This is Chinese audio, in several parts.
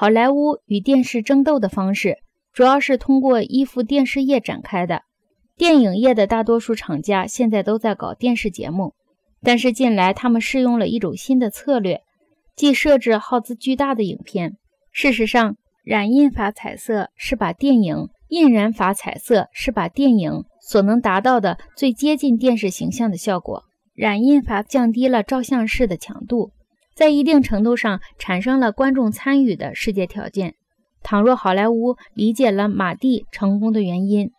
好莱坞与电视争斗的方式，主要是通过依附电视业展开的。电影业的大多数厂家现在都在搞电视节目，但是近来他们试用了一种新的策略，即设置耗资巨大的影片。事实上，染印法彩色是把电影印染法彩色是把电影所能达到的最接近电视形象的效果。染印法降低了照相室的强度，在一定程度上产生了观众参与的世界条件。倘若好莱坞理解了马蒂成功的原因，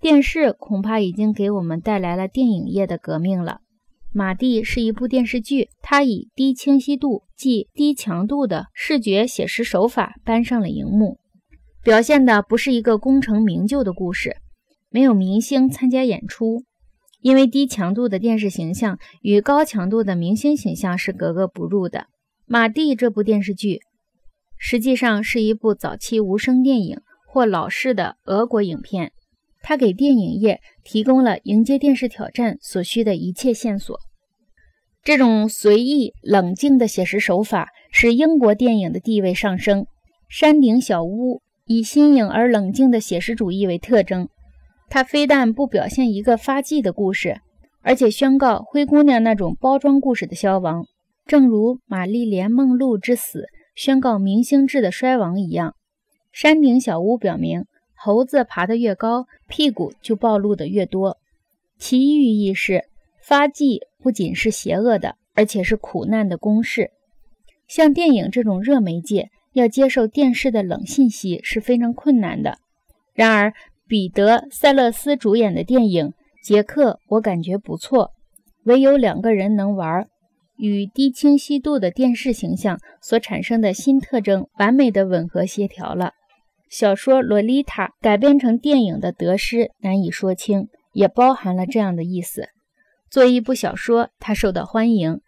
电视恐怕已经给我们带来了电影业的革命了。马蒂是一部电视剧，它以低清晰度即低强度的视觉写实手法搬上了荧幕，表现的不是一个功成名就的故事，没有明星参加演出。因为低强度的电视形象与高强度的明星形象是格格不入的。《马蒂》这部电视剧实际上是一部早期无声电影或老式的俄国影片，它给电影业提供了迎接电视挑战所需的一切线索。这种随意冷静的写实手法使英国电影的地位上升。《山顶小屋》以新颖而冷静的写实主义为特征。他非但不表现一个发迹的故事，而且宣告灰姑娘那种包装故事的消亡，正如玛丽莲梦露之死宣告明星制的衰亡一样。山顶小屋表明，猴子爬得越高，屁股就暴露的越多。其寓意是，发迹不仅是邪恶的，而且是苦难的公式。像电影这种热媒介，要接受电视的冷信息是非常困难的。然而，彼得·塞勒斯主演的电影《杰克》，我感觉不错。唯有两个人能玩，与低清晰度的电视形象所产生的新特征完美的吻合协调了。小说《洛丽塔》改编成电影的得失难以说清，也包含了这样的意思。作为一部小说，它受到欢迎，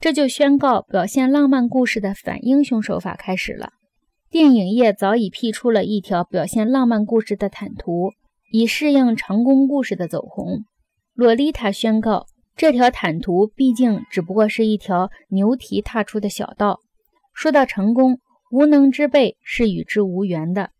这就宣告表现浪漫故事的反英雄手法开始了。电影业早已辟出了一条表现浪漫故事的坦途，以适应成功故事的走红。洛丽塔宣告，这条坦途毕竟只不过是一条牛蹄踏出的小道。说到成功，无能之辈是与之无缘的。